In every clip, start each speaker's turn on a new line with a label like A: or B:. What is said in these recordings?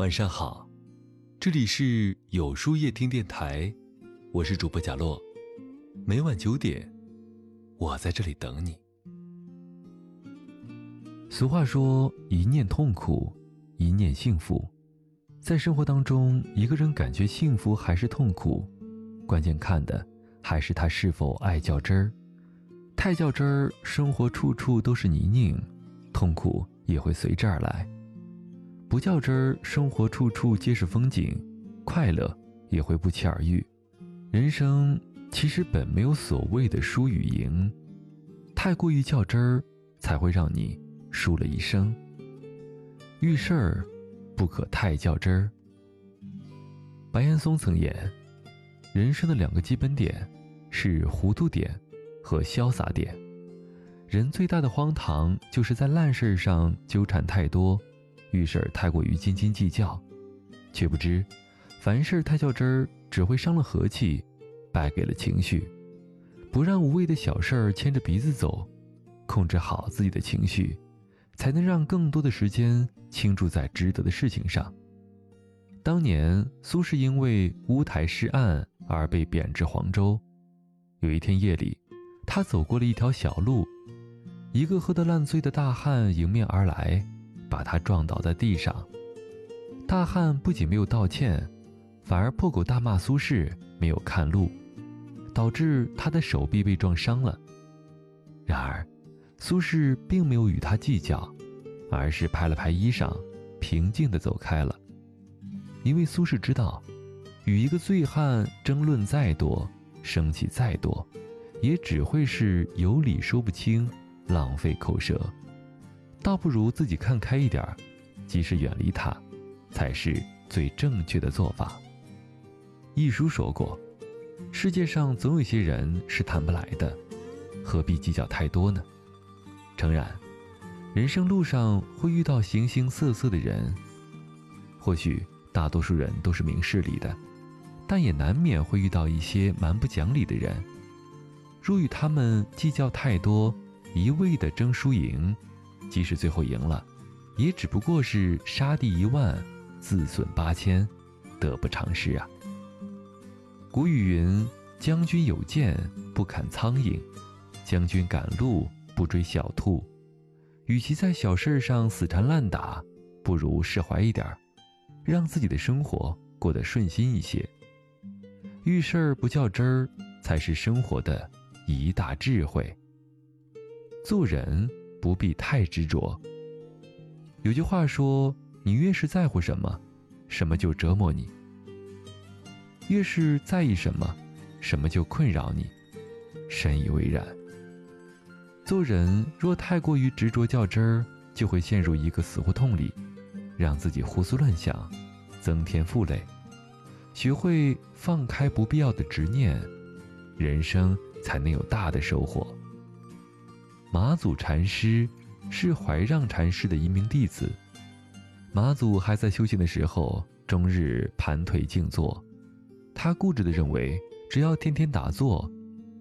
A: 晚上好，这里是有书夜听电台，我是主播贾洛，每晚九点，我在这里等你。俗话说：“一念痛苦，一念幸福。”在生活当中，一个人感觉幸福还是痛苦，关键看的还是他是否爱较真儿。太较真儿，生活处处都是泥泞，痛苦也会随之而来。不较真儿，生活处处皆是风景，快乐也会不期而遇。人生其实本没有所谓的输与赢，太过于较真儿，才会让你输了一生。遇事儿不可太较真儿。白岩松曾言，人生的两个基本点是糊涂点和潇洒点。人最大的荒唐，就是在烂事上纠缠太多。遇事太过于斤斤计较，却不知，凡事太较真儿，只会伤了和气，败给了情绪。不让无谓的小事儿牵着鼻子走，控制好自己的情绪，才能让更多的时间倾注在值得的事情上。当年苏轼因为乌台诗案而被贬至黄州，有一天夜里，他走过了一条小路，一个喝得烂醉的大汉迎面而来。把他撞倒在地上，大汉不仅没有道歉，反而破口大骂苏轼没有看路，导致他的手臂被撞伤了。然而，苏轼并没有与他计较，而是拍了拍衣裳，平静地走开了。因为苏轼知道，与一个醉汉争论再多，生气再多，也只会是有理说不清，浪费口舌。倒不如自己看开一点儿，及时远离他，才是最正确的做法。一书说过，世界上总有些人是谈不来的，何必计较太多呢？诚然，人生路上会遇到形形色色的人，或许大多数人都是明事理的，但也难免会遇到一些蛮不讲理的人。若与他们计较太多，一味的争输赢。即使最后赢了，也只不过是杀敌一万，自损八千，得不偿失啊。古语云：“将军有剑，不砍苍蝇；将军赶路，不追小兔。”与其在小事上死缠烂打，不如释怀一点让自己的生活过得顺心一些。遇事儿不较真儿，才是生活的一大智慧。做人。不必太执着。有句话说：“你越是在乎什么，什么就折磨你；越是在意什么，什么就困扰你。”深以为然。做人若太过于执着较真儿，就会陷入一个死胡同里，让自己胡思乱想，增添负累。学会放开不必要的执念，人生才能有大的收获。马祖禅师是怀让禅师的一名弟子。马祖还在修行的时候，终日盘腿静坐。他固执地认为，只要天天打坐，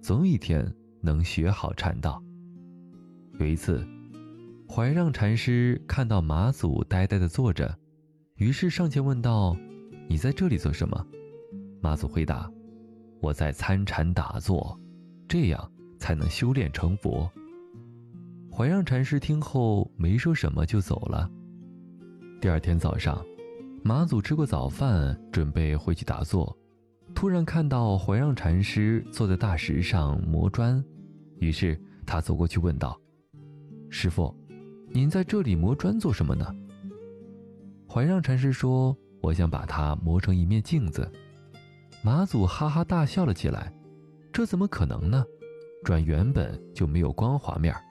A: 总有一天能学好禅道。有一次，怀让禅师看到马祖呆呆地坐着，于是上前问道：“你在这里做什么？”马祖回答：“我在参禅打坐，这样才能修炼成佛。”怀让禅师听后没说什么就走了。第二天早上，马祖吃过早饭，准备回去打坐，突然看到怀让禅师坐在大石上磨砖，于是他走过去问道：“师傅，您在这里磨砖做什么呢？”怀让禅师说：“我想把它磨成一面镜子。”马祖哈哈大笑了起来：“这怎么可能呢？砖原本就没有光滑面儿。”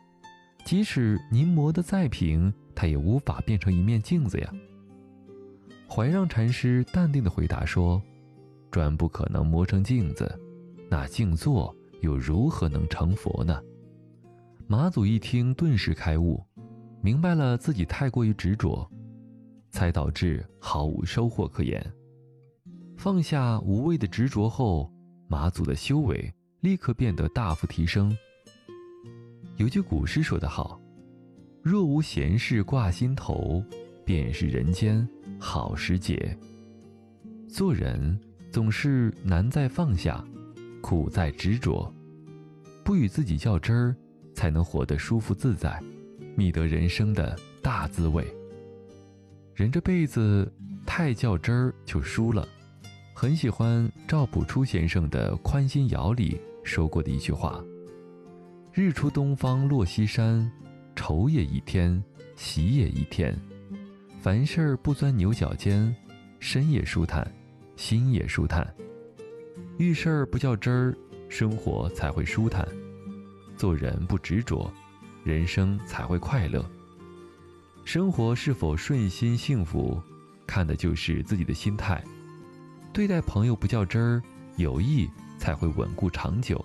A: 即使您磨得再平，它也无法变成一面镜子呀。怀让禅师淡定地回答说：“砖不可能磨成镜子，那静坐又如何能成佛呢？”马祖一听，顿时开悟，明白了自己太过于执着，才导致毫无收获可言。放下无谓的执着后，马祖的修为立刻变得大幅提升。有句古诗说得好：“若无闲事挂心头，便是人间好时节。做人总是难在放下，苦在执着。不与自己较真儿，才能活得舒服自在，觅得人生的大滋味。人这辈子太较真儿就输了。很喜欢赵朴初先生的《宽心谣》里说过的一句话：“日出东方落西山，愁也一天，喜也一天。凡事不钻牛角尖，身也舒坦，心也舒坦。遇事儿不较真儿，生活才会舒坦；做人不执着，人生才会快乐。生活是否顺心幸福，看的就是自己的心态。”对待朋友不较真儿，友谊才会稳固长久；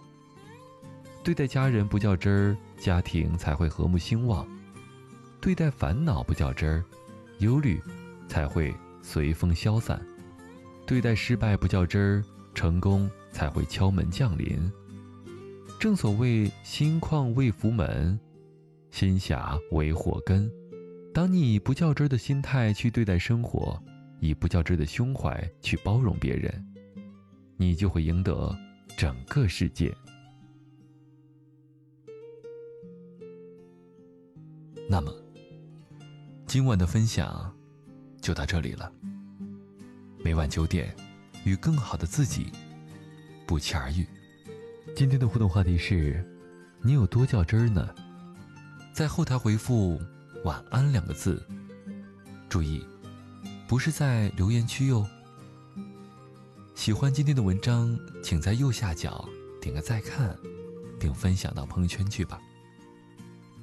A: 对待家人不较真儿，家庭才会和睦兴旺；对待烦恼不较真儿，忧虑才会随风消散；对待失败不较真儿，成功才会敲门降临。正所谓“心旷为福门，心狭为祸根”。当你以不较真儿的心态去对待生活。以不较真儿的胸怀去包容别人，你就会赢得整个世界。那么，今晚的分享就到这里了。每晚九点，与更好的自己不期而遇。今天的互动话题是：你有多较真儿呢？在后台回复“晚安”两个字，注意。不是在留言区哟。喜欢今天的文章，请在右下角点个再看，并分享到朋友圈去吧。